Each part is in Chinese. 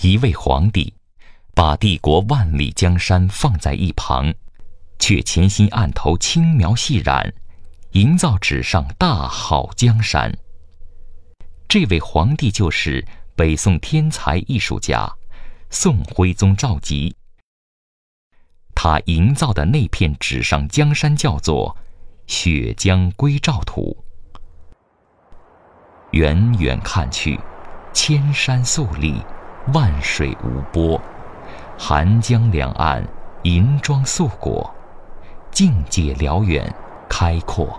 一位皇帝，把帝国万里江山放在一旁，却潜心案头轻描细染，营造纸上大好江山。这位皇帝就是北宋天才艺术家宋徽宗赵佶。他营造的那片纸上江山叫做《雪江归赵图》。远远看去，千山肃立，万水无波，寒江两岸银装素裹，境界辽远开阔，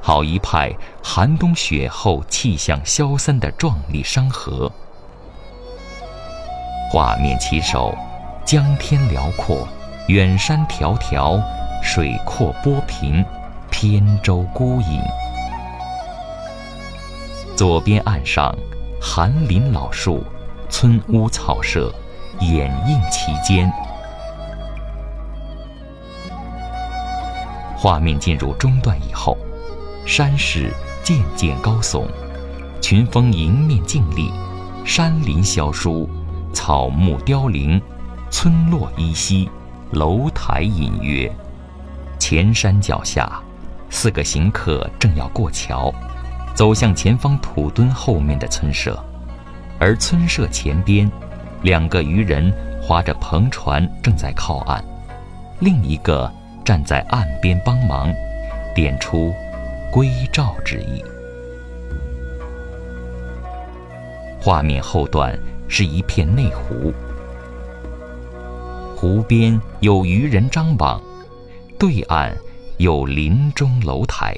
好一派寒冬雪后气象萧森的壮丽山河。画面起首，江天辽阔，远山迢迢，水阔波平，扁舟孤影。左边岸上，寒林老树，村屋草舍，掩映其间。画面进入中段以后，山势渐渐高耸，群峰迎面静立，山林萧疏，草木凋零，村落依稀，楼台隐约。前山脚下，四个行客正要过桥。走向前方土墩后面的村舍，而村舍前边，两个渔人划着篷船正在靠岸，另一个站在岸边帮忙，点出归赵之意。画面后段是一片内湖，湖边有渔人张网，对岸有林中楼台。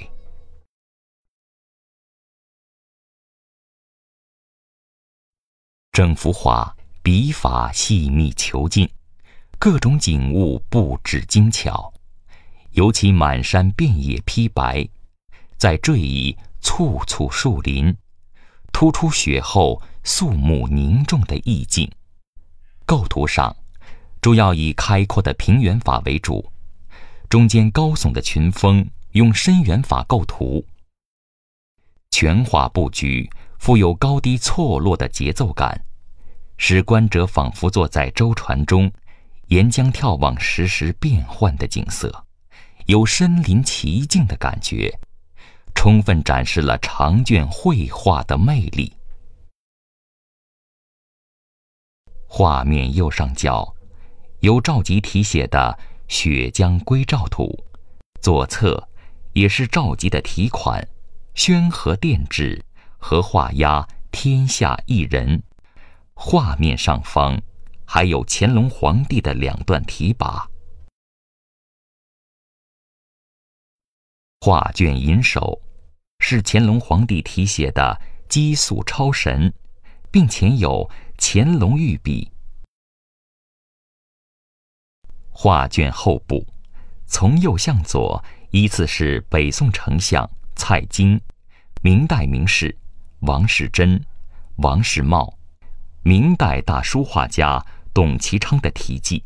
整幅画笔法细密遒劲，各种景物布置精巧，尤其满山遍野披白，在缀以簇簇树林，突出雪后肃穆凝重的意境。构图上，主要以开阔的平原法为主，中间高耸的群峰用深远法构图。全画布局。富有高低错落的节奏感，使观者仿佛坐在舟船中，沿江眺望时时变换的景色，有身临其境的感觉，充分展示了长卷绘画的魅力。画面右上角有赵佶题写的《雪江归赵图》，左侧也是赵佶的题款，宣和殿制。和画押“天下一人”，画面上方还有乾隆皇帝的两段题跋。画卷银首是乾隆皇帝题写的“积素超神”，并前有乾隆御笔。画卷后部从右向左依次是北宋丞相蔡京，明代名士。王世贞、王世茂，明代大书画家董其昌的题记。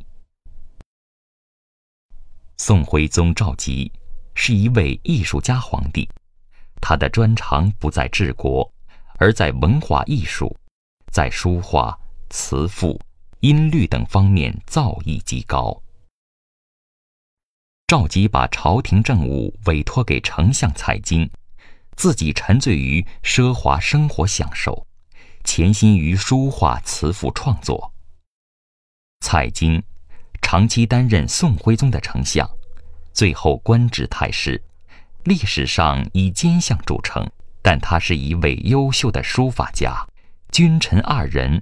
宋徽宗赵佶是一位艺术家皇帝，他的专长不在治国，而在文化艺术，在书画、词赋、音律等方面造诣极高。赵佶把朝廷政务委托给丞相蔡京。自己沉醉于奢华生活享受，潜心于书画词赋创作。蔡京长期担任宋徽宗的丞相，最后官至太师，历史上以奸相著称。但他是一位优秀的书法家，君臣二人，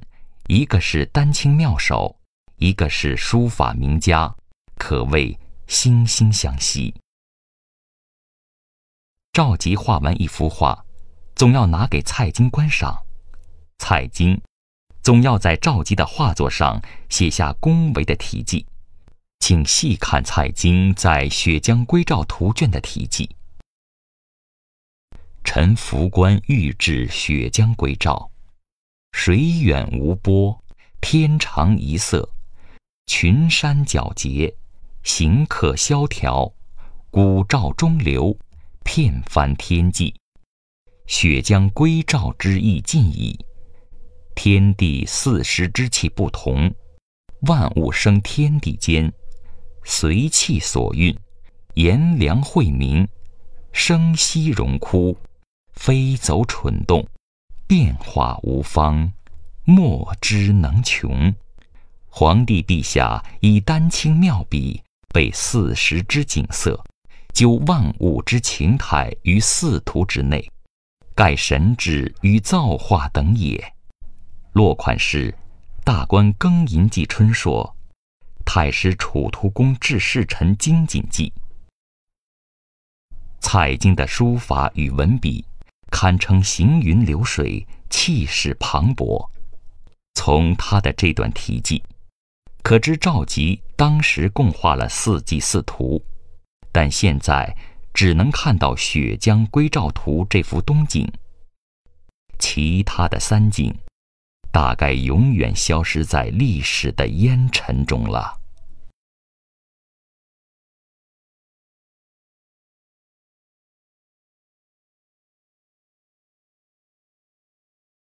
一个是丹青妙手，一个是书法名家，可谓惺惺相惜。赵佶画完一幅画，总要拿给蔡京观赏。蔡京总要在赵佶的画作上写下恭维的题记，请细看蔡京在《雪江归赵图卷》的题记：“臣服观欲至雪江归赵，水远无波，天长一色，群山皎洁，行客萧条，古赵中流。”片翻天际，雪将归赵之意尽矣。天地四时之气不同，万物生天地间，随气所运，炎凉晦明，生息荣枯，飞走蠢动，变化无方，莫之能穷。皇帝陛下以丹青妙笔，备四时之景色，究万物之情态于四图之内，盖神志与造化等也。落款是大观庚寅季春说，太师楚图公致侍臣精谨记。蔡京的书法与文笔，堪称行云流水，气势磅礴。从他的这段题记，可知赵佶当时共画了四季四图，但现在只能看到《雪江归照图》这幅冬景，其他的三景。大概永远消失在历史的烟尘中了。